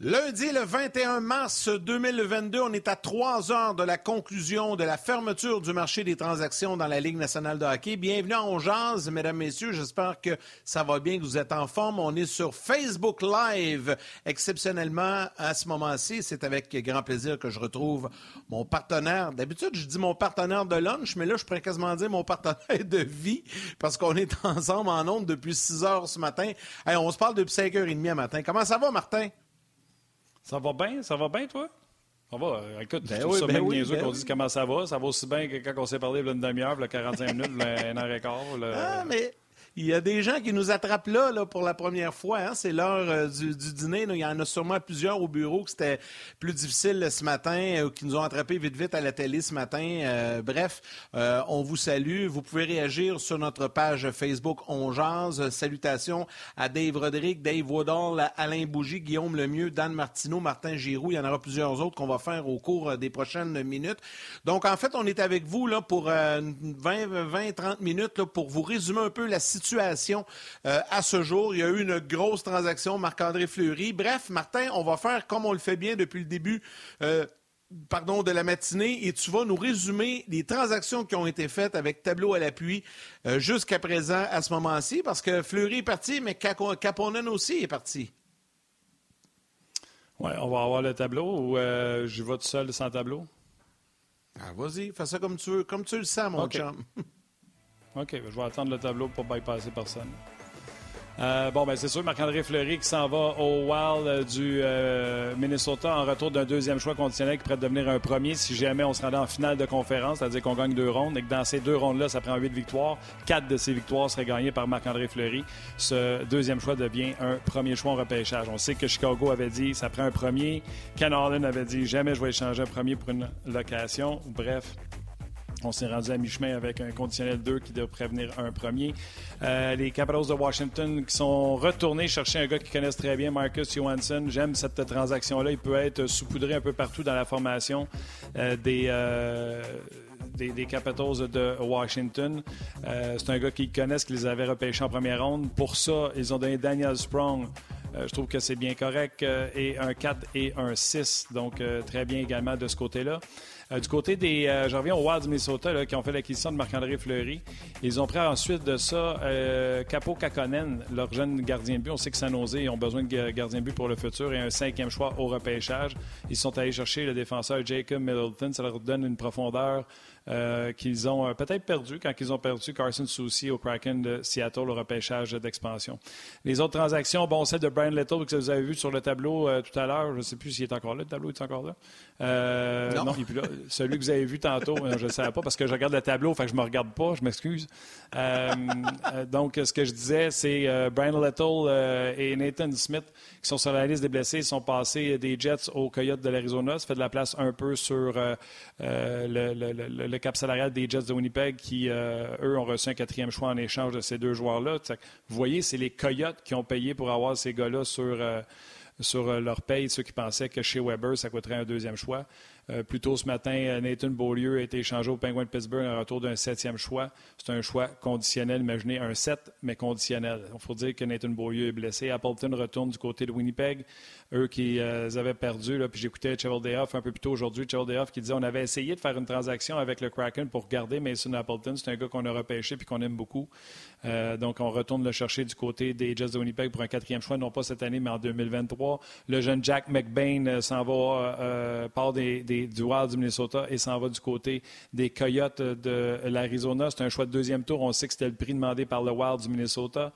Lundi, le 21 mars 2022, on est à trois heures de la conclusion de la fermeture du marché des transactions dans la Ligue nationale de hockey. Bienvenue en Jazz, mesdames, messieurs. J'espère que ça va bien, que vous êtes en forme. On est sur Facebook Live. Exceptionnellement, à ce moment-ci, c'est avec grand plaisir que je retrouve mon partenaire. D'habitude, je dis mon partenaire de lunch, mais là, je pourrais quasiment dire mon partenaire de vie parce qu'on est ensemble en ondes depuis 6 heures ce matin. on se parle depuis 5h30 à matin. Comment ça va, Martin? Ça va bien? Ça va bien, toi? Ça va. Euh, écoute, ben je oui, ça ben même oui, ben qu'on oui. dise comment ça va. Ça va aussi bien que quand on s'est parlé il y a une demi-heure, il y a 45 minutes, une heure et quart. Ah, mais il y a des gens qui nous attrapent là, là pour la première fois. hein. C'est l'heure euh, du, dîner. là. Il y en a sûrement plusieurs au bureau que c'était plus difficile euh, ce matin, euh, qui nous ont attrapés vite vite à la télé ce matin. Euh, bref, euh, on vous salue. Vous pouvez réagir sur notre page Facebook On Salutations à Dave Roderick, Dave Woodall, Alain Bougie, Guillaume Lemieux, Dan Martineau, Martin Giroux. Il y en aura plusieurs autres qu'on va faire au cours des prochaines minutes. Donc, en fait, on est avec vous là, pour euh, 20, 20, 30 minutes là, pour vous résumer un peu la situation euh, à ce jour. Il y a eu une grosse transaction, Marc-André Fleury. Bref, Martin, on va faire comme on le fait bien depuis le début. euh, pardon, de la matinée et tu vas nous résumer les transactions qui ont été faites avec tableau à l'appui euh, jusqu'à présent à ce moment-ci parce que Fleury est parti, mais Capo- Caponen aussi est parti. Ouais, on va avoir le tableau ou euh, je vais tout seul sans tableau? Ah, vas-y, fais ça comme tu veux, comme tu le sens, mon chum. OK, ben, je vais attendre le tableau pour bypasser personne. Euh, bon, ben c'est sûr, Marc-André Fleury qui s'en va au Wild euh, du euh, Minnesota en retour d'un deuxième choix conditionnel qui pourrait devenir un premier si jamais on se rendait en finale de conférence, c'est-à-dire qu'on gagne deux rondes et que dans ces deux rondes-là, ça prend huit victoires. Quatre de ces victoires seraient gagnées par Marc-André Fleury. Ce deuxième choix devient un premier choix en repêchage. On sait que Chicago avait dit ça prend un premier. Ken Harlan avait dit jamais je vais échanger un premier pour une location. Bref, on s'est rendu à mi-chemin avec un conditionnel 2 qui devrait venir un premier. Euh, les Capitals de Washington qui sont retournés chercher un gars qu'ils connaissent très bien, Marcus Johansson. J'aime cette transaction-là. Il peut être saupoudré un peu partout dans la formation euh, des, euh, des, Capitals de Washington. C'est un gars qu'ils connaissent, qu'ils avaient repêché en première ronde. Pour ça, ils ont donné Daniel Sprong. Euh, je trouve que c'est bien correct. euh, et un 4 et un 6. Donc, euh, très bien également de ce côté-là. Euh, du côté des. euh, je reviens au Wild du Minnesota là, qui ont fait l'acquisition de Marc-André Fleury. Ils ont pris ensuite de ça euh, Capo Kakonen, leur jeune gardien de but. On sait que San Jose ils ont besoin de ga- gardien de but pour le futur et un cinquième choix au repêchage. Ils sont allés chercher le défenseur Jacob Middleton. Ça leur donne une profondeur euh, qu'ils ont euh, peut-être perdu quand ils ont perdu Carson Soucy au Kraken de Seattle au repêchage d'expansion. Les autres transactions, bon, celle de Brian Little que vous avez vu sur le tableau euh, tout à l'heure. Je ne sais plus s'il est encore là. Le tableau est encore là? Non. il est plus là. Celui que vous avez vu tantôt, je ne savais pas parce que je regarde le tableau, fait que je me regarde pas, je m'excuse. Donc, ce que je disais, c'est Brian Little et Nathan Smith qui sont sur la liste des blessés, sont passés des Jets aux Coyotes de l'Arizona. Ça fait de la place un peu sur le, le- le- le cap salarial des Jets de Winnipeg qui, euh, eux, ont reçu un quatrième choix en échange de ces deux joueurs-là. Vous voyez, c'est les Coyotes qui ont payé pour avoir ces gars-là sur... euh, sur euh, leur paye, ceux qui pensaient que chez Weber, ça coûterait un deuxième choix. Euh, plus tôt ce matin, euh, Nathan Beaulieu a été échangé au Penguin de Pittsburgh en retour d'un septième choix. C'est un choix conditionnel, imaginez un 7, mais conditionnel. Il faut dire que Nathan Beaulieu est blessé. Appleton retourne du côté de Winnipeg. Eux qui euh, avaient perdu, puis j'écoutais Cheveldayoff un peu plus tôt aujourd'hui, Cheveldayoff qui disait on avait essayé de faire une transaction avec le Kraken pour garder Mason Appleton. C'est un gars qu'on a repêché puis qu'on aime beaucoup. Euh, donc, on retourne le chercher du côté des Jets de Winnipeg pour un quatrième choix, non pas cette année, mais en 2023. Le jeune Jack McBain s'en va, des, des- du Wild du Minnesota et s'en va du côté des Coyotes de l'Arizona. C'est un choix de deuxième tour. On sait que c'était le prix demandé par le Wild du Minnesota.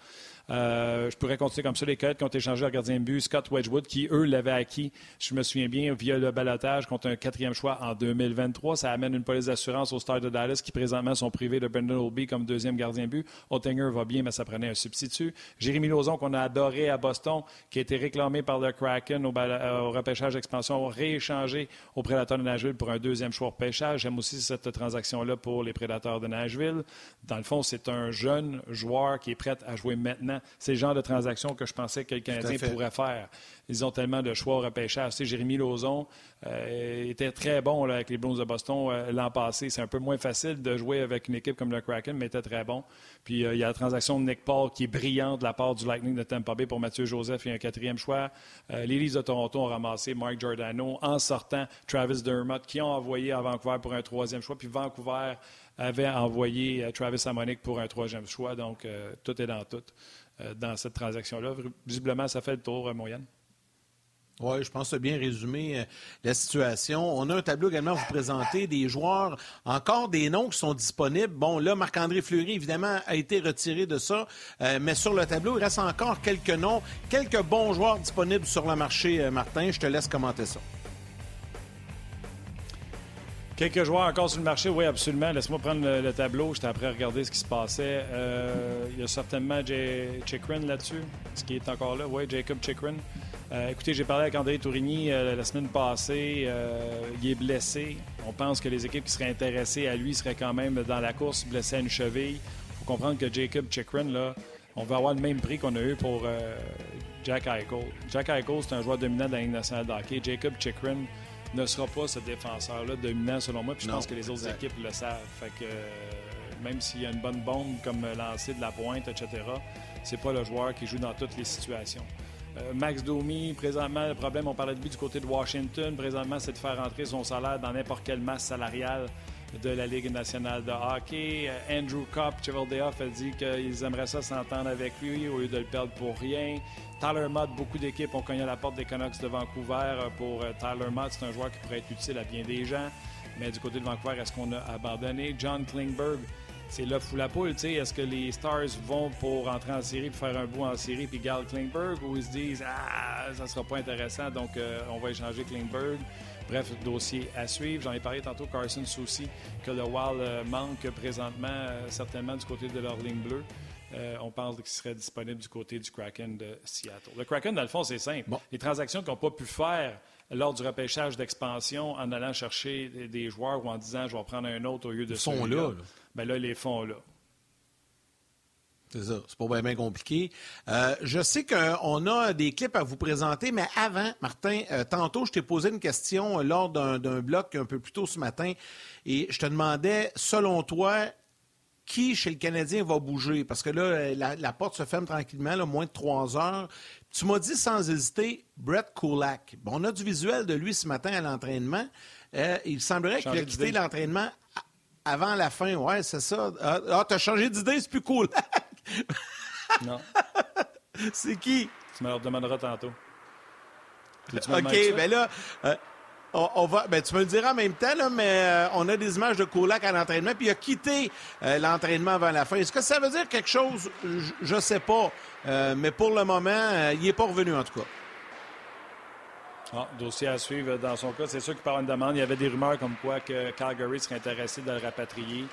Euh, je pourrais continuer comme ça. Les Coyotes qui ont échangé leur gardien de but, Scott Wedgwood, qui, eux, l'avaient acquis, je me souviens bien, via le balotage contre un quatrième choix en 2023. Ça amène une police d'assurance au Stars de Dallas qui, présentement, sont privés de Brendan Olby comme deuxième gardien de but. Ottinger va bien, mais ça prenait un substitut. Jérémy Lauzon, qu'on a adoré à Boston, qui a été réclamé par le Kraken au, au repêchage d'expansion, rééchangé au Prédateur de Nashville pour un deuxième choix repêchage. J'aime aussi cette transaction-là pour les Prédateurs de Nashville. Dans le fond, c'est un jeune joueur qui est prêt à jouer maintenant. C'est le genre de transaction que je pensais que le Canadien pourrait faire. Ils ont tellement de choix au repêchage. Tu Jérémy Lauzon euh, était très bon avec les Blues de Boston euh, l'an passé. C'est un peu moins facile de jouer avec une équipe comme le Kraken, mais était très bon. Puis euh, il y a la transaction de Nick Paul qui est brillante de la part du Lightning de Tampa Bay pour Mathieu Joseph et un quatrième choix. les Leafs de Toronto ont ramassé Mark Giordano en sortant Travis Dermott qui ont envoyé à Vancouver pour un troisième choix. Puis Vancouver avait envoyé Travis Amonic pour un troisième choix. Donc tout est dans tout dans cette transaction-là. Visiblement, ça fait le tour, moyenne. Oui, je pense que bien résumé euh, la situation. On a un tableau également à vous présenter des joueurs, encore des noms qui sont disponibles. Bon, là, Marc-André Fleury, évidemment, a été retiré de ça, euh, mais sur le tableau, il reste encore quelques noms, quelques bons joueurs disponibles sur le marché, euh, Martin. Je te laisse commenter ça. Quelques joueurs encore sur le marché, oui, absolument. Laisse-moi prendre le, tableau. J'étais après à regarder ce qui se passait. il y a certainement Jay Chikrin là-dessus, ce qui est encore là. Oui, Jacob Chikrin. Euh, écoutez, j'ai parlé avec André Tourigny euh, la semaine passée. Euh, il est blessé. On pense que les équipes qui seraient intéressées à lui seraient quand même dans la course, blessé à une cheville. Il faut comprendre que Jacob Chikrin, là, on va avoir le même prix qu'on a eu pour Jack Eichel. Jack Eichel, c'est un joueur dominant de la Ligue nationale de hockey. Jacob Chikrin ne sera pas ce défenseur-là dominant, selon moi. Puis je pense que les autres équipes le savent. Fait que même s'il y a une bonne bombe comme lancer de la pointe, etc., c'est pas le joueur qui joue dans toutes les situations. Euh, Max Domi, présentement, le problème, on parlait de lui du côté de Washington. Présentement, c'est de faire rentrer son salaire dans n'importe quelle masse salariale de la Ligue nationale de hockey. Euh, Andrew Kopp, Chevaldeoff a dit qu'ils aimeraient ça s'entendre avec lui au lieu de le perdre pour rien. Tyler Mott, beaucoup d'équipes ont cogné à la porte des Canucks de Vancouver euh, pour Tyler Mott. C'est un joueur qui pourrait être utile à bien des gens. Mais du côté de Vancouver, est-ce qu'on a abandonné? John Klingberg, c'est là fou la poule. Est-ce que les Stars vont pour entrer en série, pour faire un bout en série, puis garder Klingberg, ou ils se disent Ah, ça sera pas intéressant, donc euh, on va échanger Klingberg? Bref, dossier à suivre. J'en ai parlé tantôt, Carson Soucy, que le Wild euh, manque présentement, euh, certainement du côté de leur ligne bleue. On pense qu'il serait disponible du côté du Kraken de Seattle. Le Kraken, dans le fond, c'est simple. Les transactions qu'ils n'ont pas pu faire lors du repêchage d'expansion en allant chercher des, joueurs ou en disant je vais prendre un autre au lieu de Ils sont là. là. Bien là, les fonds là. C'est ça, c'est pas bien, compliqué. Euh, je sais qu'on a des clips à vous présenter, mais avant, Martin, euh, tantôt, je t'ai posé une question lors d'un bloc un peu plus tôt ce matin et je te demandais, selon toi, qui chez le Canadien va bouger? Parce que là, la, porte se ferme tranquillement, là, moins de trois heures. Tu m'as dit sans hésiter Brett Kulak. Bon, on a du visuel de lui ce matin à l'entraînement. Euh, il semblerait qu'il a quitté l'entraînement avant la fin. Ouais, c'est ça. Ah, ah t'as changé d'idée, c'est plus cool. non. C'est qui? Tu me le demanderas tantôt. OK, ben là, euh, on, va, ben tu me le diras en même temps, là, mais euh, on a des images de Kulak à l'entraînement, puis il a quitté euh, l'entraînement avant la fin. Est-ce que ça veut dire quelque chose? Je ne sais pas. mais pour le moment, il n'est pas revenu, en tout cas. Ah, dossier à suivre dans son cas. C'est sûr qu'il parle une demande. Il y avait des rumeurs comme quoi que Calgary serait intéressé de le rapatrier.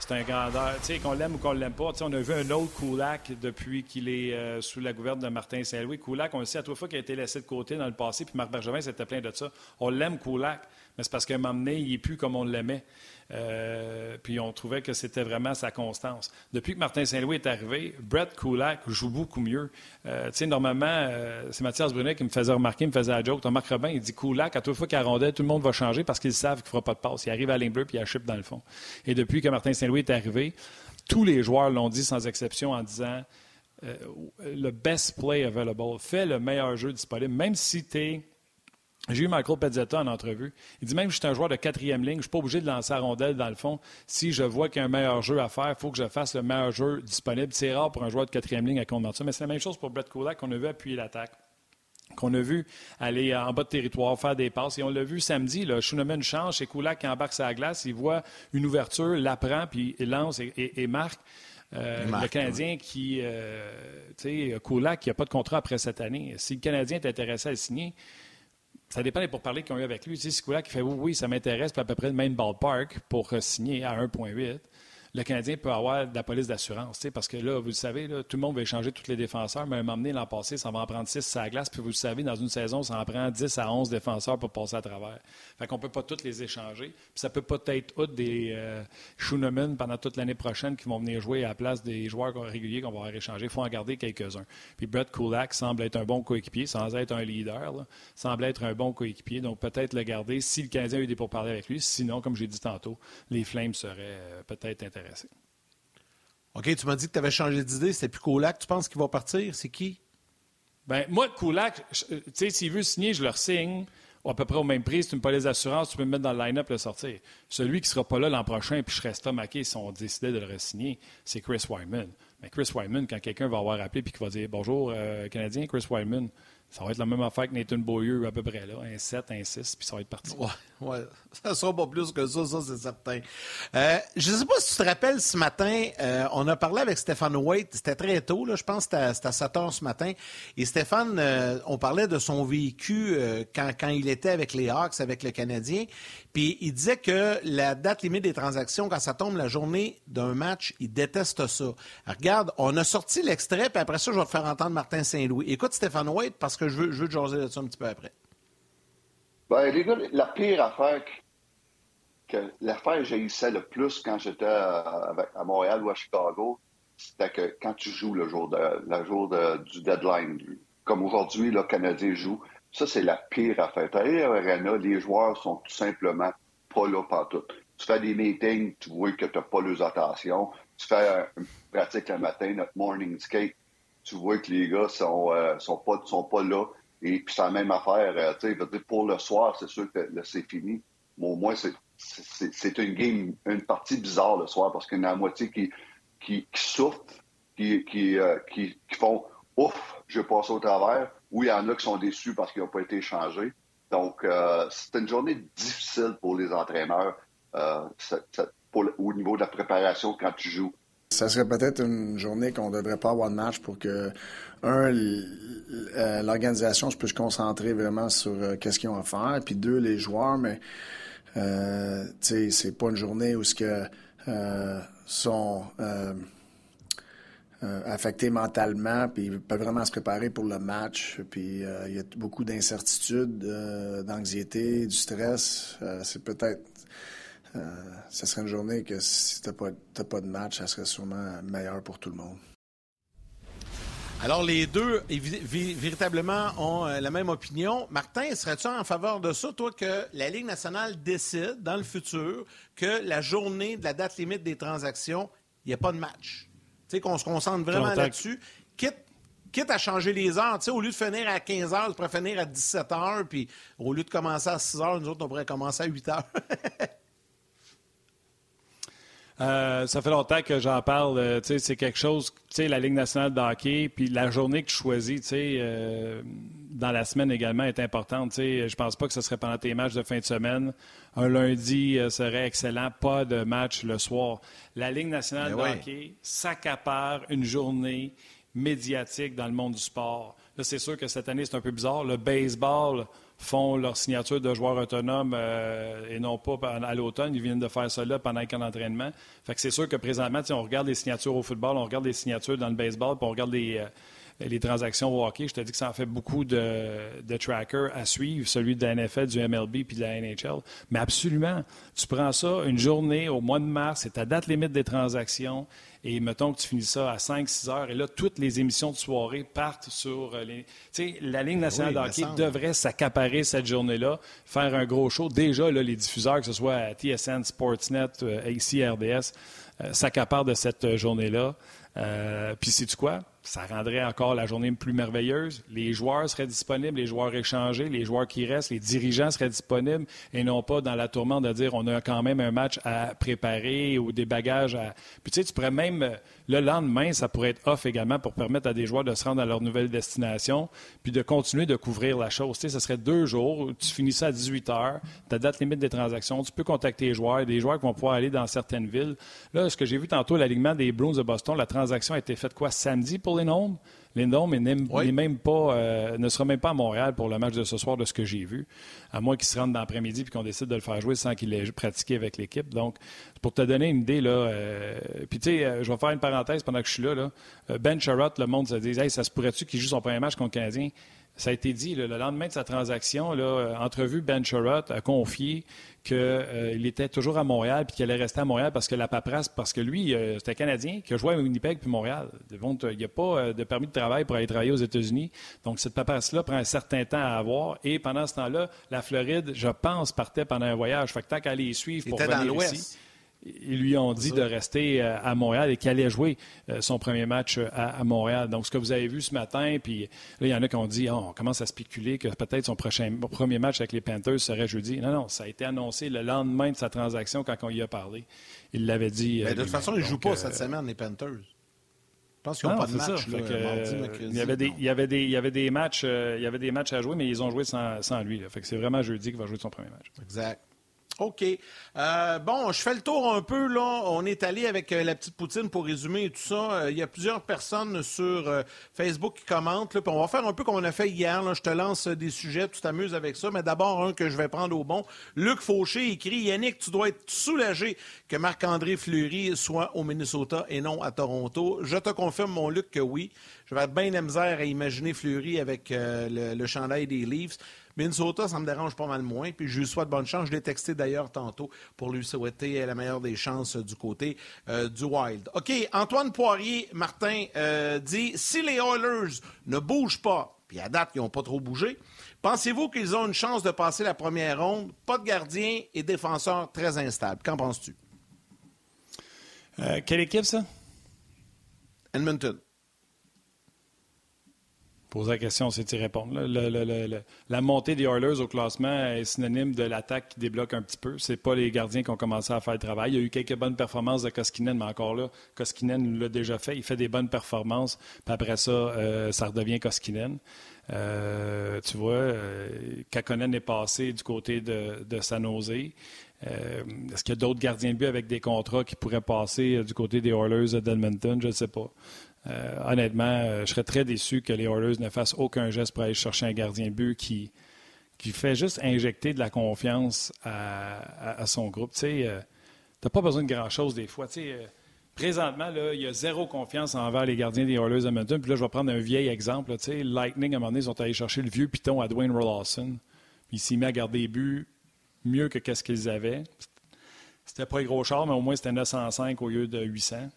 C'est un grandeur. Tu sais, qu'on l'aime ou qu'on l'aime pas. on a vu un autre Kulak depuis qu'il est euh, sous la gouverne de Martin Saint-Louis. Kulak, on le sait à trois fois qu'il a été laissé de côté dans le passé, puis Marc Bergevin s'était plein de ça. On l'aime, Kulak, c'est parce qu'à un moment donné, il n'est plus comme on l'aimait. Euh, puis on trouvait que c'était vraiment sa constance. Depuis que Martin Saint-Louis est arrivé, Brett Kulak joue beaucoup mieux. Euh, tu sais, normalement, euh, c'est Mathias Brunet qui me faisait remarquer, il me faisait la joke. Marc Robin, il dit Kulak, à toute fois qu'il a rondelle, tout le monde va changer parce qu'ils savent qu'il ne fera pas de passe. Il arrive à la ligne bleue puis il chip dans le fond. Et depuis que Martin Saint-Louis est arrivé, tous les joueurs l'ont dit sans exception en disant le best play available, fais le meilleur jeu disponible, même si tu es j'ai eu Michael Pezzetta en entrevue. Il dit même que je suis un joueur de quatrième ligne, je ne suis pas obligé de lancer la rondelle dans le fond. Si je vois qu'il y a un meilleur jeu à faire, il faut que je fasse le meilleur jeu disponible. C'est rare pour un joueur de quatrième ligne à compte ça, mais c'est la même chose pour Brett Kulak qu'on a vu appuyer l'attaque qu'on a vu aller en bas de territoire, faire des passes. Et on l'a vu samedi, là, une chance, chez Kulak qui embarque sa glace, il voit une ouverture, l'apprend, puis il lance et, marque. le Canadien qui, tu sais, Kulak, qui n'a pas de contrat après cette année. Si le Canadien est intéressé à le signer, ça dépend des pourparlers qu'ils ont eu avec lui. Tu sais, Kulak qui fait oui, oui, ça m'intéresse, puis à peu près le même ballpark pour signer à 1,8 le Canadien peut avoir de la police d'assurance. Parce que là, vous le savez, tout le monde va échanger tous les défenseurs, mais à un moment donné, l'an passé, ça va en prendre 6 à la glace. Puis vous le savez, dans une saison, ça en prend 10 à 11 défenseurs pour passer à travers. Fait qu'on ne peut pas tous les échanger. Puis ça peut pas être out des euh, pendant toute l'année prochaine qui vont venir jouer à la place des joueurs réguliers qu'on va avoir. Il faut en garder quelques-uns. Puis Brett Kulak semble être un bon coéquipier, sans être un leader, semble être un bon coéquipier. Donc peut-être le garder si le Canadien a eu des pourparlers avec lui. Sinon, comme j'ai dit tantôt, les Flames seraient euh, peut-être intéressés OK, tu m'as dit que tu avais changé d'idée. C'était plus Kulak. Tu penses qu'il va partir? C'est qui? Ben, moi, Kulak, tu sais, s'il veut signer, je le signe à peu près au même prix. C'est une police d'assurance, tu peux me mettre dans le line-up le sortir. Celui qui ne sera pas là l'an prochain, puis je serai stomaqué si on décidait de le re-signer, c'est Chris Wyman. Mais Chris Wyman, quand quelqu'un va avoir appelé et qu'il va dire Bonjour, euh, Canadien, Chris Wyman, ça va être la même affaire que Nathan Beaulieu à peu près là, un 7, un 6, puis ça va être parti. Ouais, ouais. Ça sera pas plus que ça, ça c'est certain. Euh, je ne sais pas si tu te rappelles ce matin, euh, on a parlé avec Stéphane Waite, c'était très tôt, là, je pense que c'était à 7 heures ce matin. Et Stéphane, euh, on parlait de son vécu quand, quand il était avec les Hawks, avec le Canadien. Puis il disait que la date limite des transactions, quand ça tombe la journée d'un match, il déteste ça. regarde, on a sorti l'extrait, puis après ça, je vais te faire entendre Martin Saint-Louis. Écoute Stéphane White, parce que je veux, je veux te jaser de ça un petit peu après. Ben, les gars, la pire affaire que, l'affaire que le plus quand j'étais à, Montréal ou à Chicago, c'était que quand tu joues le jour, de, le jour du deadline, comme aujourd'hui, le Canadien joue, ça, c'est la pire affaire. Tu à Arena, les joueurs sont tout simplement pas là tout. Tu fais des meetings, tu vois que tu n'as pas leurs attentions. Tu fais une pratique le matin, notre morning skate, tu vois que les gars sont, euh, sont, pas, sont pas là. Et puis c'est la même affaire. Euh, tu sais, pour le soir, c'est sûr que c'est fini. Mais au moins, c'est une game, une partie bizarre le soir parce qu'il y en a la moitié qui, qui, qui souffrent, qui, qui, euh, qui, font Ouf, je passe au travers. Oui, il y en a qui sont déçus parce qu'ils n'ont pas été échangés. Donc, euh, c'est une journée difficile pour les entraîneurs au niveau de la préparation quand tu joues. Ça serait peut-être une journée qu'on ne devrait pas avoir de match pour que, un, euh, l'organisation se puisse concentrer vraiment sur qu'est-ce qu'ils ont à faire, puis deux, les joueurs, mais euh, c'est pas une journée où ce que sont euh, affectés mentalement, puis ils peuvent vraiment se préparer pour le match. Puis euh, il y a beaucoup d'incertitudes, euh, d'anxiété, du stress. c'est peut-être. Ce serait une journée que si tu n'as pas, de match, ça serait sûrement meilleur pour tout le monde. Alors, les deux, véritablement, ont la même opinion. Martin, serais-tu en faveur de ça, toi, que la Ligue nationale décide dans le futur que la journée de la date limite des transactions, il n'y a pas de match? qu'on se concentre vraiment là-dessus. Quitte, à changer les heures, au lieu de finir à 15 heures, tu pourrais finir à 17 heures, puis au lieu de commencer à 6 heures, nous autres, on pourrait commencer à 8 heures. Euh, ça fait longtemps que j'en parle. Euh, c'est quelque chose, la Ligue nationale de hockey, puis la journée que tu choisis euh, dans la semaine également est importante. Je pense pas que ce serait pendant tes matchs de fin de semaine. Un lundi serait excellent, pas de match le soir. La Ligue nationale ben de hockey s'accapare une journée médiatique dans le monde du sport. Là, c'est sûr que cette année, c'est un peu bizarre. Le baseball font leur signature de joueurs autonomes euh, et non pas à l'automne. Ils viennent de faire là pendant qu'un entraînement. Fait que c'est sûr que présentement, on regarde les signatures au football, on regarde les signatures dans le baseball, puis on regarde les, euh, les transactions au hockey. Je te dis que ça en fait beaucoup de, de trackers à suivre, celui de la NFL, du MLB puis de la NHL. Mais absolument, tu prends ça une journée au mois de mars, c'est ta date limite des transactions et mettons que tu finis ça à 5-6 heures, et là, toutes les émissions de soirée partent sur euh, les. Tu sais, la Ligue nationale de hockey devrait s'accaparer cette journée-là, faire un gros show. Déjà, là, les diffuseurs, que ce soit TSN, Sportsnet, euh, ici, RDS, euh, s'accaparent de cette journée-là. Euh, puis, sais-tu quoi? Ça rendrait encore la journée plus merveilleuse. Les joueurs seraient disponibles, les joueurs échangés, les joueurs qui restent, les dirigeants seraient disponibles et non pas dans la tourmente de dire on a quand même un match à préparer ou des bagages à. Puis, tu sais, tu pourrais même. Le lendemain, ça pourrait être off également pour permettre à des joueurs de se rendre à leur nouvelle destination puis de continuer de couvrir la chose. Tu sais, ce serait deux jours. Tu finis ça à 18 heures, ta date limite des transactions, tu peux contacter les joueurs, des joueurs qui vont pouvoir aller dans certaines villes. Là, ce que j'ai vu tantôt, l'alignement des Bruins de Boston, la transaction a été faite quoi samedi pour les nombres? Lindholm n'est même pas, euh, ne sera même pas à Montréal pour le match de ce soir de ce que j'ai vu, à moins qu'il se rende dans l'après-midi et qu'on décide de le faire jouer sans qu'il ait pratiqué avec l'équipe. Donc, pour te donner une idée, là, euh, puis tu sais, euh, je vais faire une parenthèse pendant que je suis là. là. ben Sherrod, le monde se dit hey, ça se pourrait-tu qu'il joue son premier match contre le Canadien? Ça a été dit, le lendemain de sa transaction, là, entrevue, Ben Sherrod a confié qu'il euh, était toujours à Montréal puis qu'il allait rester à Montréal parce que la paperasse, parce que lui, euh, c'était Canadien qui a joué à Winnipeg puis Montréal. Il n'y a pas euh, de permis de travail pour aller travailler aux États-Unis. Donc, cette paperasse-là prend un certain temps à avoir. Et pendant ce temps-là, la Floride, je pense, partait pendant un voyage. Fait que tant qu'à les suivre pour venir ici ils lui ont dit de rester euh, à Montréal et qu'il allait jouer euh, son premier match euh, à, Montréal. Donc, ce que vous avez vu ce matin, puis là, il y en a qui ont dit oh, on commence à spéculer que peut-être son prochain premier match avec les Panthers serait jeudi. Non, non, ça a été annoncé le lendemain de sa transaction quand on y a parlé. Il l'avait dit. Mais de toute façon, il ne joue pas cette semaine, les Panthers. Je pense qu'ils n'ont pas de match. il, y avait des, il, y avait des, il y avait des matchs, il y avait des matchs à jouer, mais ils ont joué sans, sans lui. Fait que c'est vraiment jeudi qu'il va jouer son premier match. Exact. OK. Euh, bon, je fais le tour un peu. là. On est allé avec euh, la petite poutine pour résumer tout ça. Euh, il y a plusieurs personnes sur Facebook qui commentent. Là, on va faire un peu comme on a fait hier. Là. Je te lance des sujets, tu t'amuses avec ça. Mais d'abord, un que je vais prendre au bon. Luc Fauché écrit Yannick, tu dois être soulagé que Marc-André Fleury soit au Minnesota et non à Toronto. Je te confirme, mon Luc, que oui. Je vais être bien la misère à imaginer Fleury avec le, le chandail des Leafs. Minnesota, ça me dérange pas mal moins. Puis je lui souhaite bonne chance. Je l'ai texté d'ailleurs tantôt pour lui souhaiter la meilleure des chances du côté euh, du Wild. OK, Antoine Poirier, Martin, euh, dit si les Oilers ne bougent pas, puis à date, ils n'ont pas trop bougé, pensez-vous qu'ils ont une chance de passer la première ronde? Pas de gardien et défenseur très instable. Qu'en penses-tu? Euh, quelle équipe, ça? Edmonton. Poser la question, c'est y répondre. la montée des Oilers au classement est synonyme de l'attaque qui débloque un petit peu. C'est pas les gardiens qui ont commencé à faire le travail. Il y a eu quelques bonnes performances de Koskinen, mais encore là, Koskinen l'a déjà fait. Il fait des bonnes performances. Puis après ça, euh, ça redevient Koskinen. Euh, tu vois, euh, Kakonen est passé du côté de, de San Jose. Est-ce qu'il y a d'autres gardiens de but avec des contrats qui pourraient passer du côté des Oilers d'Edmonton? Je ne sais pas. Euh, honnêtement, euh, je serais très déçu que les Oilers ne fassent aucun geste pour aller chercher un gardien but qui, fait juste injecter de la confiance à, son groupe. Tu euh, pas besoin de grand-chose des fois. présentement, il y a zéro confiance envers les gardiens des Oilers Edmonton. Puis là, je vais prendre un vieil exemple. Lightning, à un moment donné, ils sont allés chercher le vieux piton à Dwayne Rollawson. Puis il s'est mis à garder les buts mieux que qu'est-ce qu'ils avaient. C'était pas les gros chars, mais au moins c'était 905 au lieu de 800.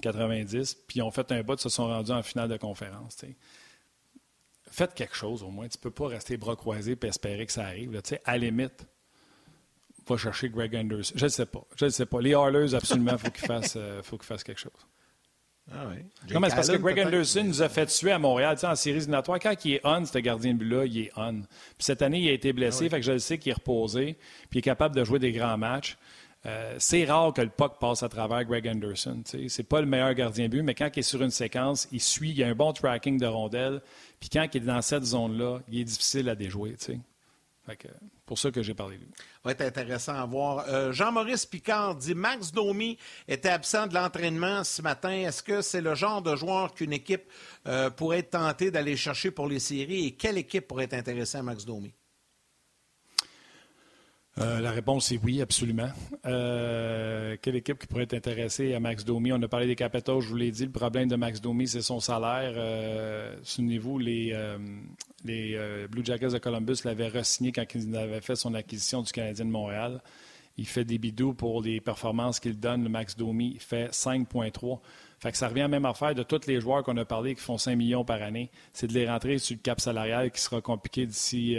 90, puis ils ont fait un bot, se sont rendus en finale de conférence. Faites quelque chose au moins. Tu ne peux pas rester bras croisés et espérer que ça arrive. À la limite, va chercher Greg Anderson. Je ne sais pas. Je ne sais pas. Les Harlers, absolument, faut qu'il fasse, euh, faut qu'ils fassent quelque chose. Ah oui. Non, mais c'est parce que Greg Anderson nous a fait tuer à Montréal en série éliminatoire. Quand il est on, ce gardien de but-là, il est on. Puis cette année, il a été blessé, ah fait que je le sais qu'il est reposé, puis il est capable de jouer des grands matchs. Euh, c'est rare que le puck passe à travers Greg Anderson. Ce n'est pas le meilleur gardien but, mais quand il est sur une séquence, il suit, il a un bon tracking de rondelles. Puis quand il est dans cette zone-là, il est difficile à déjouer. Que, pour ça que j'ai parlé de lui. va être intéressant à voir. Euh, Jean-Maurice Picard dit Max Domi était absent de l'entraînement ce matin. Est-ce que c'est le genre de joueur qu'une équipe euh, pourrait être tentée d'aller chercher pour les séries? Et quelle équipe pourrait être intéressée à Max Domi? Euh, la réponse est oui, absolument. Euh, quelle équipe qui pourrait être intéressée à Max Domi? On a parlé des Capitals, je vous l'ai dit. Le problème de Max Domi, c'est son salaire. Euh, Souvenez-vous, les, Blue Jackets de Columbus l'avaient re-signé quand il avait fait son acquisition du Canadien de Montréal. Il fait des bidous pour les performances qu'il donne. Max Domi fait 5,3. Fait que ça revient à la même affaire de tous les joueurs qu'on a parlé qui font 5 millions par année. C'est de les rentrer sur le cap salarial qui sera compliqué d'ici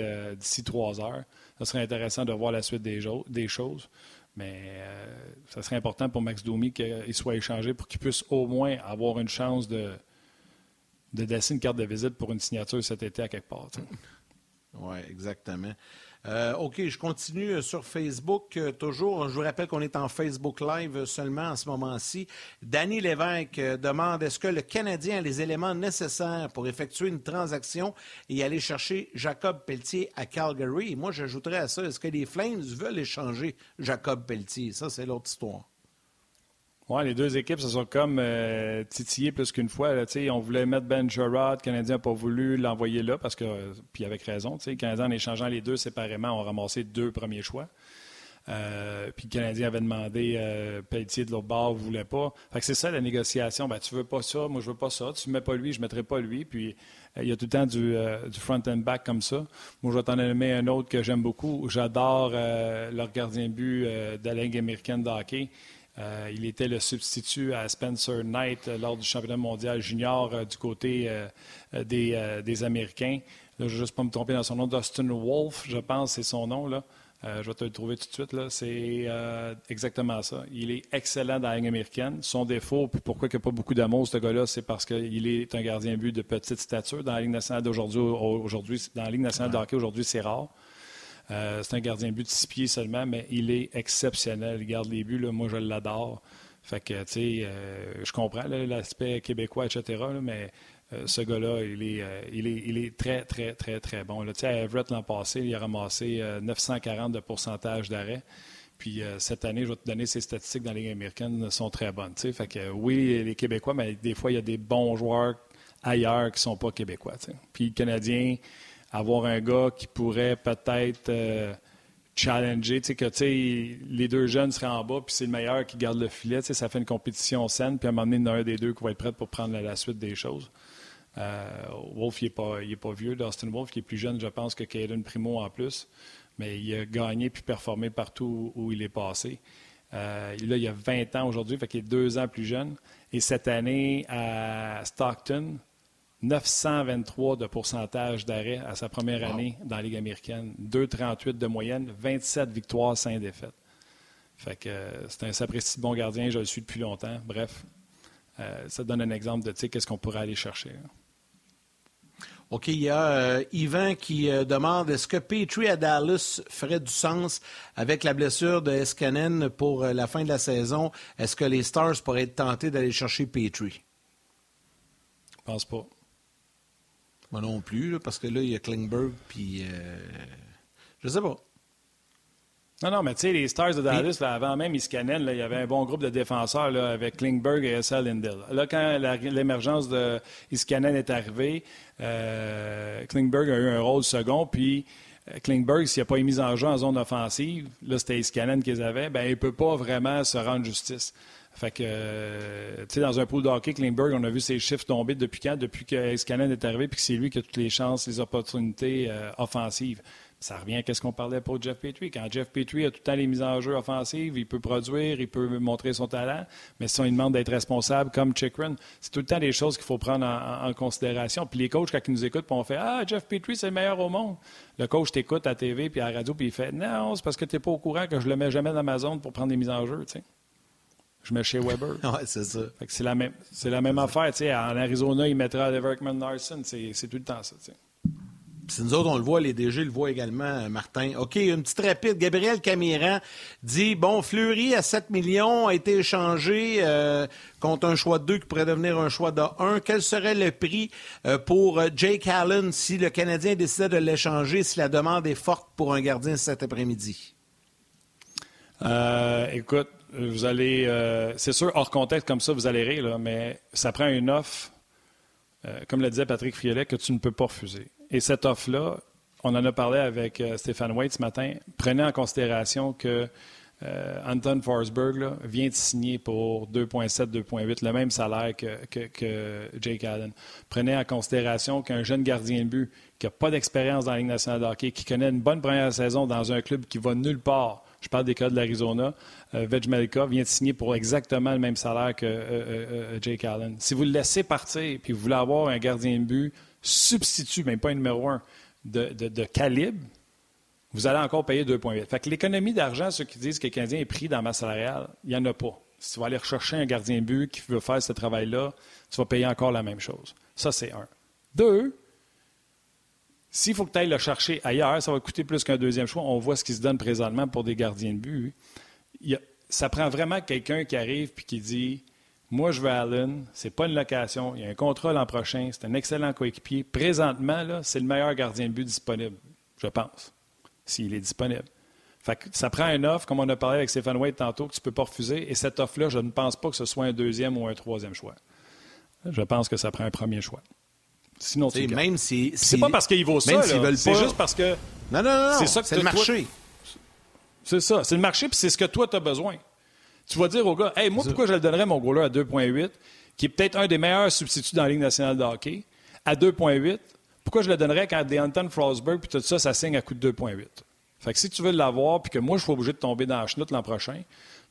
trois heures. Ce serait intéressant de voir la suite des, des choses. Mais euh, ça serait important pour Max Domi qu'il soit échangé pour qu'il puisse au moins avoir une chance de, de laisser une carte de visite pour une signature cet été à quelque part. Oui, exactement. Euh, OK, je continue euh, sur Facebook. Euh, toujours, je vous rappelle qu'on est en Facebook Live seulement en ce moment-ci. Danny Lévesque demande est-ce que le Canadien a les éléments nécessaires pour effectuer une transaction et aller chercher Jacob Pelletier à Calgary? moi, j'ajouterais à ça est-ce que les Flames veulent échanger Jacob Pelletier? Ça, c'est l'autre histoire. Oui, les deux équipes se sont comme euh, titillées plus qu'une fois. on voulait mettre Ben Gerard, le Canadien n'a pas voulu l'envoyer là, parce que, puis avec raison. Le Canadien, en échangeant les deux séparément, ont ramassé deux premiers choix. Euh, puis le Canadien avait demandé euh, Pelletier de l'autre bord, ne voulait pas. Fait que c'est ça la négociation. Ben, tu veux pas ça, moi je veux pas ça. Tu mets pas lui, je mettrai pas lui. Puis il y a tout le temps du, du, front and back comme ça. Moi, je vais t'en nommer un autre que j'aime beaucoup. J'adore leur gardien but de la Ligue américaine de hockey. Euh, il était le substitut à Spencer Knight euh, lors du championnat mondial junior euh, du côté des, Américains. je ne vais juste pas me tromper dans son nom. Dustin Wolf, je pense, c'est son nom. Là. je vais te le trouver tout de suite. C'est exactement ça. Il est excellent dans la ligne américaine. Son défaut, puis pourquoi il n'y a pas beaucoup d'amour, ce gars-là, c'est parce qu'il est un gardien but de petite stature. Dans la Ligue nationale d'aujourd'hui, aujourd'hui, dans la Ligue nationale de hockey aujourd'hui, c'est rare. Euh, c'est un gardien but de six pieds seulement, mais il est exceptionnel. Il garde les buts, moi je l'adore. Fait que, tu sais, euh, je comprends l'aspect québécois, etc., mais euh, ce gars-là, il est, il, est, il est très, très, très, très bon. Tu sais, à Everett l'an passé, il a ramassé 940 de pourcentage d'arrêt. Puis cette année, je vais te donner ses statistiques dans la Ligue américaine sont très bonnes. sais. Fait que oui, les Québécois, mais des fois, il y a des bons joueurs ailleurs qui ne sont pas québécois. Puis le Canadien, avoir un gars qui pourrait peut-être euh, challenger, tu sais, que les deux jeunes seraient en bas, puis c'est le meilleur qui garde le filet, ça fait une compétition saine, puis à un moment donné, il y en a un des deux qui va être prêt pour prendre la, suite des choses. Euh, Wolf, il n'est pas, pas, vieux, Dustin Wolf, qui est plus jeune, je pense, que Caden Primo en plus, mais il a gagné puis performé partout où il est passé. Euh, là, il a 20 ans aujourd'hui, fait qu'il est deux ans plus jeune. Et cette année, à Stockton, 923 de pourcentage d'arrêt à sa première année dans la Ligue américaine, 2,38 de moyenne, 27 victoires, 5 défaites. Fait que euh, c'est un sapristi bon gardien, je le suis depuis longtemps. Bref, euh, ça donne un exemple de qu'est-ce qu'on pourrait aller chercher. OK, il y a euh, Yvan qui demande est-ce que Petrie à Dallas ferait du sens avec la blessure de Escanen pour la fin de la saison? Est-ce que les Stars pourraient être tentés d'aller chercher Petrie? Je pense pas. Moi non plus, parce que là, il y a Klingberg, puis. Euh, je sais pas. Non, non, mais tu sais, les Stars de Dallas, avant même Iskanen, il y avait un bon groupe de défenseurs là, avec Klingberg et S.L. Lindell. Là, quand l'émergence de Iskanen est arrivée, euh, Klingberg a eu un rôle second, puis euh, Klingberg, s'il n'a pas été mis en jeu en zone offensive, là, c'était Iskanen qu'ils avaient, ben, il ne peut pas vraiment se rendre justice. Fait que, euh, tu sais, dans un pool de hockey, Klingberg, on a vu ses chiffres tomber depuis quand? Depuis que est arrivé, puis que c'est lui qui a toutes les chances, les opportunités euh, offensives. Ça revient à ce qu'on parlait pour Jeff Petrie. Quand Jeff Petrie a tout le temps les mises en jeu offensives, il peut produire, il peut montrer son talent, mais si on lui demande d'être responsable comme Chikrin, c'est tout le temps des choses qu'il faut prendre en, considération. Puis les coachs, quand ils nous écoutent, puis on fait Ah, Jeff Petrie, c'est le meilleur au monde. Le coach t'écoute à la TV puis à la radio, puis il fait Non, c'est parce que tu n'es pas au courant que je le mets jamais dans ma zone pour prendre des mises en jeu. sais je mets chez Weber. oui, c'est ça. c'est la même, c'est la même affaire. en Arizona, il mettra Everkman Larson. C'est, tout le temps ça. Si nous autres, on le voit, les DG le voient également, Martin. OK, une petite rapide. Gabriel Camiran dit Bon, Fleury à 7 millions a été échangé euh, contre un choix de 2 qui pourrait devenir un choix de 1. Quel serait le prix euh, pour euh, Jake Allen si le Canadien décidait de l'échanger, si la demande est forte pour un gardien cet après-midi? écoute, vous allez. Euh, c'est sûr, hors contexte comme ça, vous allez rire, mais ça prend une offre, euh, comme le disait Patrick Friolet, que tu ne peux pas refuser. Et cette offre-là, on en a parlé avec euh, Stéphane White ce matin. Prenez en considération que Anton Forsberg vient de signer pour 2,7, 2,8, le même salaire que, Jake Allen. Prenez en considération qu'un jeune gardien de but qui n'a pas d'expérience dans la Ligue nationale de hockey, qui connaît une bonne première saison dans un club qui va nulle part, je parle des cas de l'Arizona, euh, vient de signer pour exactement le même salaire que euh, euh, Jake Allen. Si vous le laissez partir puis vous voulez avoir un gardien de but substitut, même pas un numéro un, de, calibre, vous allez encore payer 2,8. Fait que l'économie d'argent, ceux qui disent que le Canadien est pris dans ma salariale, il n'y en a pas. Si tu vas aller rechercher un gardien de but qui veut faire ce travail-là, tu vas payer encore la même chose. Ça, c'est un. Deux, s'il faut que tu ailles le chercher ailleurs, ça va coûter plus qu'un deuxième choix. On voit ce qui se donne présentement pour des gardiens de but. ça prend vraiment quelqu'un qui arrive et qui dit Moi, je veux Allen, c'est pas une location, il y a un contrat l'an prochain, c'est un excellent coéquipier. Présentement, c'est le meilleur gardien de but disponible, je pense, s'il est disponible. Fait que ça prend une offre, comme on a parlé avec Stéphane White tantôt, que tu ne peux pas refuser. Et cette offre-là, je ne pense pas que ce soit un deuxième ou un troisième choix. Je pense que ça prend un premier choix. Sinon, tu même si, C'est pas parce qu'ils vaut ça. C'est juste parce que. Non, non, non. C'est ça que c'est le marché. C'est ça. C'est le marché, puis c'est ce que toi, tu as besoin. Tu vas dire au gars, hey, moi, pourquoi je le donnerais mon goaler à 2,8, qui est peut-être un des meilleurs substituts dans la Ligue nationale de hockey, à 2,8, pourquoi je le donnerais quand Deanton Frostberg, puis tout ça, ça signe à coût de 2,8? Fait que si tu veux l'avoir, puis que moi, je suis obligé de tomber dans la chenoute l'an prochain,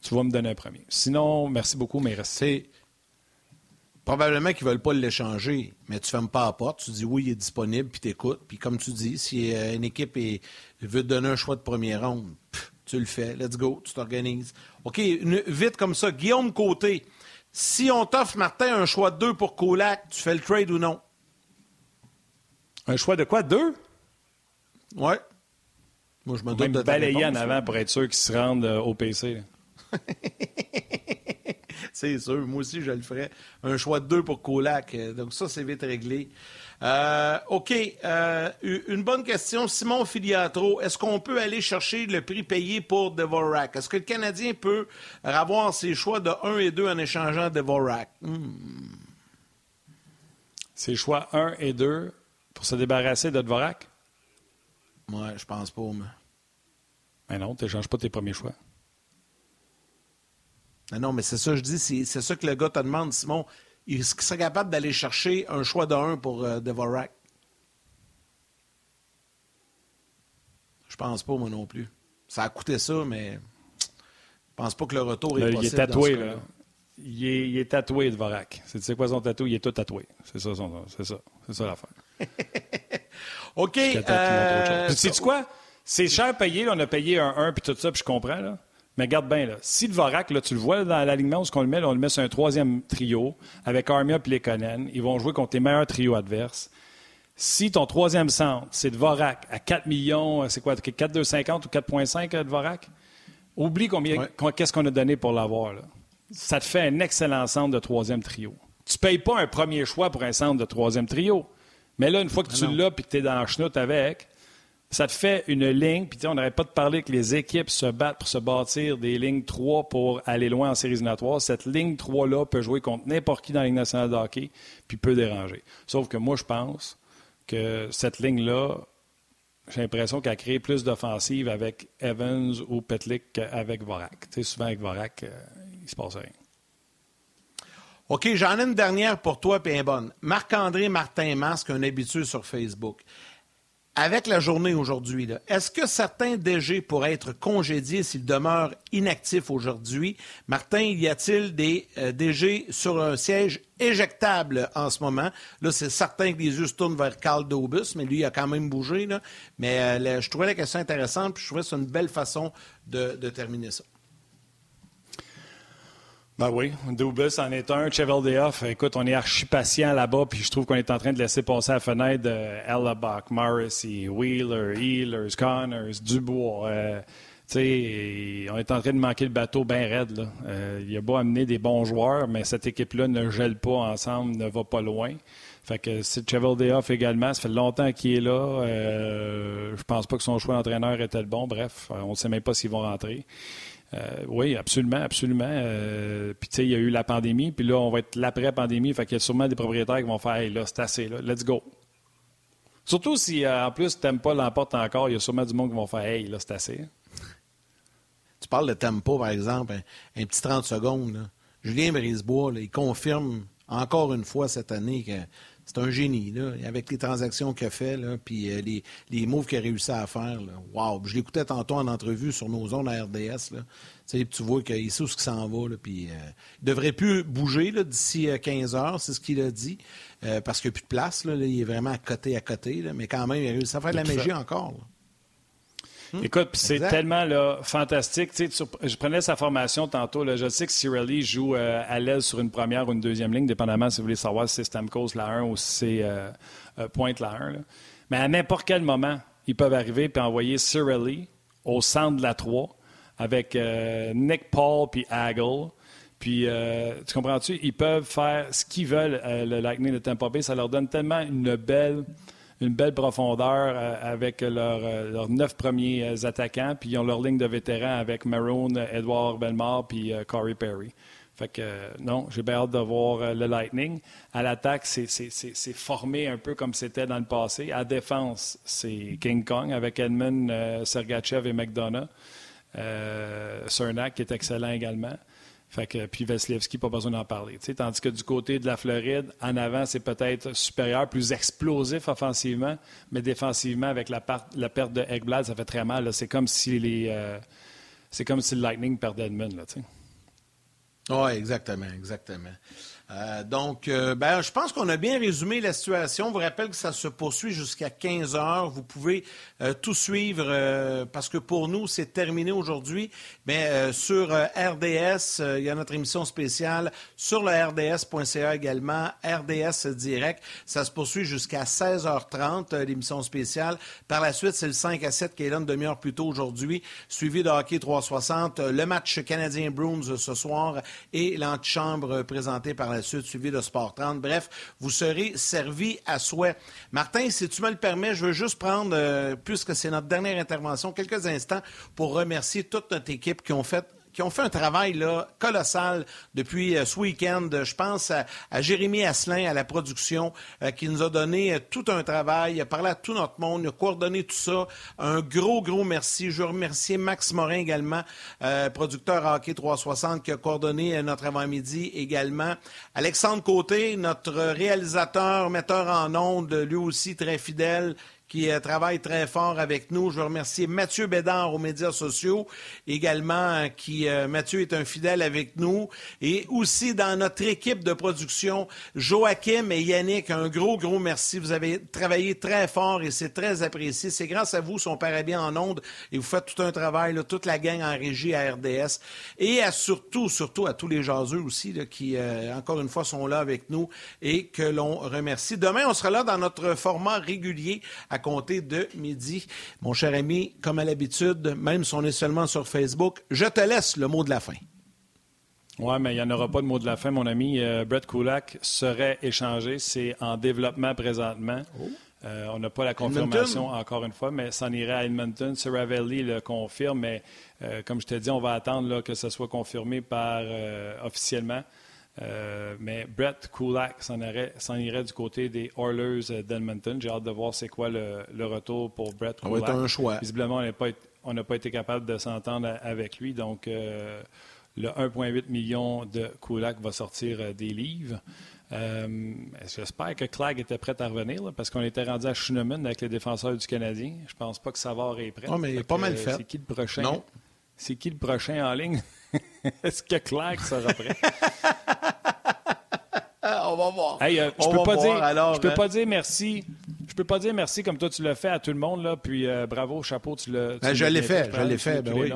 tu vas me donner un premier. Sinon, merci beaucoup, mais reste. Probablement qu'ils ne veulent pas l'échanger, mais tu ne fermes pas la porte, tu dis oui, il est disponible, puis tu écoutes. Puis comme tu dis, si euh, une équipe veut te donner un choix de premier ronde, tu le fais, let's go, tu t'organises. OK, vite comme ça, Guillaume Côté, si on t'offre, Martin, un choix de deux pour Colac, tu fais le trade ou non? Un choix de quoi? Deux? Ouais. Moi, je me doute de balayer en avant pour être sûr qu'ils se rendent euh, au PC. c'est sûr. Moi aussi, je le ferais. Un choix de deux pour Colac. Euh, donc, ça, c'est vite réglé. Euh, OK. Euh, une bonne question. Simon Filiatro, est-ce qu'on peut aller chercher le prix payé pour Devorak? Est-ce que le Canadien peut avoir ses choix de 1 et 2 en échangeant Devorak? Hmm. Ses choix 1 et 2 pour se débarrasser de Devorak? Ouais, je pense pas, mais. Mais non, tu n'échanges pas tes premiers choix. Non, mais c'est ça, je dis, c'est ça que le gars te demande, Simon. Est-ce qu'il serait capable d'aller chercher un choix de 1 pour euh, Devorak? Je pense pas, moi non plus. Ça a coûté ça, mais je pense pas que le retour est possible. Il est tatoué, là. Il est, il est, tatoué, Dvorak. C'est quoi son tatou? Il est tout tatoué. C'est ça, c'est ça. C'est ça l'affaire. OK. Euh... Sais-tu quoi? C'est cher payé. Là, on a payé un 1 puis tout ça, puis je comprends. Là. Mais regarde bien, là. si le Vorak, là, tu le vois dans l'alignement où on le met, on le met sur un troisième trio avec Armia et Lekonen. Ils vont jouer contre les meilleurs trios adverses. Si ton troisième centre, c'est Dvorak à 4 millions, c'est quoi, 4,250 ou 4,5 Dvorak? Oublie combien, qu'est-ce qu'on a donné pour l'avoir. Ça te fait un excellent centre de troisième trio. Tu ne payes pas un premier choix pour un centre de troisième trio. Mais là, une fois que ah tu l'as et que tu es dans la chenoute avec, ça te fait une ligne. Puis on n'arrête pas de parler que les équipes se battent pour se bâtir des lignes 3 pour aller loin en séries éliminatoires. Cette ligne 3-là peut jouer contre n'importe qui dans la Ligue nationale de hockey, puis peut déranger. Sauf que moi, je pense que cette ligne-là, j'ai l'impression qu'elle crée plus d'offensives avec Evans ou Petlik qu'avec Vorak. Tu souvent avec Vorak, euh, il se passe rien. OK, j'en ai une dernière pour toi, puis bonne. Marc-André Martin Masque, un habitué sur Facebook. Avec la journée aujourd'hui, est-ce que certains DG pourraient être congédiés s'ils demeurent inactifs aujourd'hui? Martin, y a-t-il des euh, DG sur un siège éjectable en ce moment? Là, c'est certain que les yeux se tournent vers Carl Dobus, mais lui, il a quand même bougé. Mais euh, je trouvais la question intéressante, puis je trouvais que c'est une belle façon de terminer ça. Ben oui, Dubus en est un. Cheveldayoff, écoute, on est archi patient là-bas, puis je trouve qu'on est en train de laisser passer la fenêtre de Ellabach, Morrissey, Wheeler, Healers, Connors, Dubois. Euh, sais, on est en train de manquer le bateau bien raide. Là. Euh, il a beau amener des bons joueurs, mais cette équipe-là ne gèle pas ensemble, ne va pas loin. Fait que c'est Cheveldayoff également. Ça fait longtemps qu'il est là. Euh, je pense pas que son choix d'entraîneur était le bon. Bref, on ne sait même pas s'ils vont rentrer. Euh, oui, absolument, absolument. Euh, puis, tu sais, il y a eu la pandémie, puis là, on va être l'après-pandémie. Fait qu'il y a sûrement des propriétaires qui vont faire, hey, là, c'est assez, là, let's go. Surtout si, euh, en plus, Tempa l'emporte encore, il y a sûrement du monde qui vont faire, hey, là, c'est assez. Tu parles de Tempa, par exemple, un, petit 30 secondes. Julien Brisebois, il confirme encore une fois cette année que c'est un génie, là, avec les transactions qu'il a fait, là, puis euh, les, les moves qu'il a réussi à faire. Là. Wow! Je l'écoutais tantôt en entrevue sur nos zones à RDS. Là. Tu vois qu'il sait où ce qui s'en va. Là, puis, euh, il devrait plus bouger d'ici 15 euh, heures, c'est ce qu'il a dit, parce qu'il n'y a plus de place. Là, il est vraiment à côté à côté, là, mais quand même, il a réussi à faire de la magie encore. Hmm. Écoute, c'est tellement là, fantastique. je prenais sa formation tantôt. Là, je sais que Cirelli joue euh, à l'aise sur une première ou une deuxième ligne, dépendamment si vous voulez savoir si c'est Stamkos la 1 ou si c'est euh, euh, Pointe la 1. Mais à n'importe quel moment, ils peuvent arriver et envoyer Cirelli au centre de la 3 avec Nick Paul puis Hagel. Puis, tu comprends-tu? Ils peuvent faire ce qu'ils veulent, le Lightning de Tampa Bay. Ça leur donne tellement une belle une belle profondeur euh, avec euh, leurs neuf premiers euh, attaquants, puis ils ont leur ligne de vétérans avec Maroon, Edouard Belmar, puis Corey Perry. Fait que non, j'ai bien hâte de voir le Lightning. À l'attaque, c'est formé un peu comme c'était dans le passé. À défense, c'est King Kong avec Edmund, Sergachev et McDonough. Cernak qui est excellent également. Fait que, puis Vasilevski, pas besoin d'en parler. Tandis que du côté de la Floride, en avant, c'est peut-être supérieur, plus explosif offensivement, mais défensivement, avec la, perte de Ekblad, ça fait très mal. C'est comme si les, euh, c'est comme si le Lightning perdait Edmund. Oui, exactement, exactement. Euh, donc, euh, ben, je pense qu'on a bien résumé la situation. Je vous rappelle que ça se poursuit jusqu'à 15 heures. Vous pouvez euh, tout suivre parce que pour nous, c'est terminé aujourd'hui. Mais sur RDS, il y a notre émission spéciale sur le RDS.ca également, RDS Direct. Ça se poursuit jusqu'à 16h30, l'émission spéciale. Par la suite, c'est le 5 à 7 qui est là une demi-heure plus tôt aujourd'hui, suivi de Hockey 360, le match canadien Bruins ce soir et l'antichambre présentée par la suite, suivi de Sport 30. Bref, vous serez servi à souhait. Martin, si tu me le permets, je veux juste prendre, euh, puisque c'est notre dernière intervention, quelques instants pour remercier toute notre équipe qui ont fait qui ont fait un travail là, colossal depuis euh, ce week-end. Je pense à, Jérémy Asselin à la production euh, qui nous a donné euh, tout un travail, il a parlé à tout notre monde, a coordonné tout ça. Un gros, gros merci. Je veux remercier Max Morin également, producteur Hockey 360 qui a coordonné notre avant-midi également. Alexandre Côté, notre réalisateur, metteur en ondes, lui aussi très fidèle, qui euh, travaille très fort avec nous. Je veux remercier Mathieu Bédard aux médias sociaux, également, euh, qui euh, Mathieu est un fidèle avec nous. Et aussi dans notre équipe de production, Joachim et Yannick, un gros, gros merci. Vous avez travaillé très fort et c'est très apprécié. C'est grâce à vous, son bien en ondes, et vous faites tout un travail, toute la gang en régie à RDS. Et à surtout, surtout à tous les jaseux aussi, qui, encore une fois, sont là avec nous et que l'on remercie. Demain, on sera là dans notre format régulier compter de midi. Mon cher ami, comme à l'habitude, même si on est seulement sur Facebook, je te laisse le mot de la fin. Oui, mais il n'y en aura pas de mot de la fin, mon ami. Euh, Brett Kulak serait échangé. C'est en développement présentement. Oh. Euh, on n'a pas la confirmation encore une fois, mais ça en irait à Edmonton. Seravelli le confirme, mais euh, comme je t'ai dit, on va attendre que ce soit confirmé par officiellement. Euh, mais Brett Kulak s'en irait, du côté des Oilers d'Edmonton. J'ai hâte de voir c'est quoi le, retour pour Brett Kulak. Ça va un choix. Visiblement, on n'a pas, été capable de s'entendre avec lui. Donc, euh, le 1,8 million de Kulak va sortir euh, des livres. J'espère que Clag était prêt à revenir parce qu'on était rendu à Schneemann avec les défenseurs du Canadien. Je pense pas que Savard est prêt. Non, mais il est pas mal fait. C'est qui le prochain? Non. C'est qui le prochain en ligne? Est-ce que Clag sera prêt? on va voir. Euh, je peux pas dire, je peux hein. pas dire merci. Je peux pas dire merci comme toi tu l'as fait à tout le monde là. Puis euh, bravo, chapeau, tu l'as. Ben, je l'ai fait, je l'ai fait, ben oui.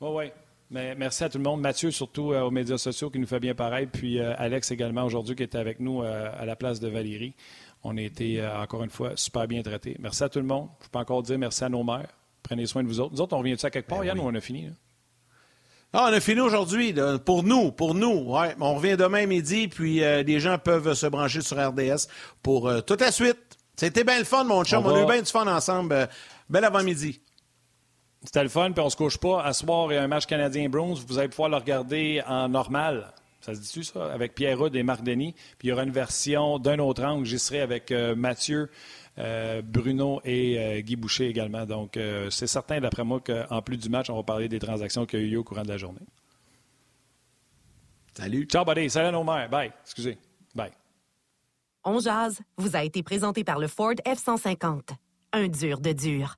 Oui, oui. Mais merci à tout le monde. Mathieu, surtout euh, aux médias sociaux, qui nous fait bien pareil. Puis Alex également aujourd'hui, qui était avec nous à la place de Valérie. On a été, encore une fois, super bien traités. Merci à tout le monde. Je peux encore dire merci à nos mères. Prenez soin de vous autres. Nous autres, on revient de ça quelque part, ben Yann, ou on a fini? Ah, on a fini aujourd'hui, pour nous, pour nous. Ouais. On revient demain midi, puis euh, les gens peuvent se brancher sur RDS pour euh, toute la suite. C'était bien le fun, mon chum. On, a eu bien du fun ensemble. Euh, bel avant-midi. C'était le fun, puis on se couche pas. À soir, il y a un match canadien-Bruins. Vous allez pouvoir le regarder en normal. Ça se dit-tu, ça? Avec Pierre Rudd et Marc Denis. Puis il y aura une version d'un autre angle. J'y serai avec Mathieu. Euh, Bruno et euh, Guy Boucher également. Donc, euh, c'est certain, d'après moi, qu'en plus du match, on va parler des transactions qu'il y a eu au courant de la journée. Salut. Ciao, buddy. Salut, nos mères. Bye. Excusez. Bye. On jazz vous a été présenté par le Ford F-150. Un dur de dur.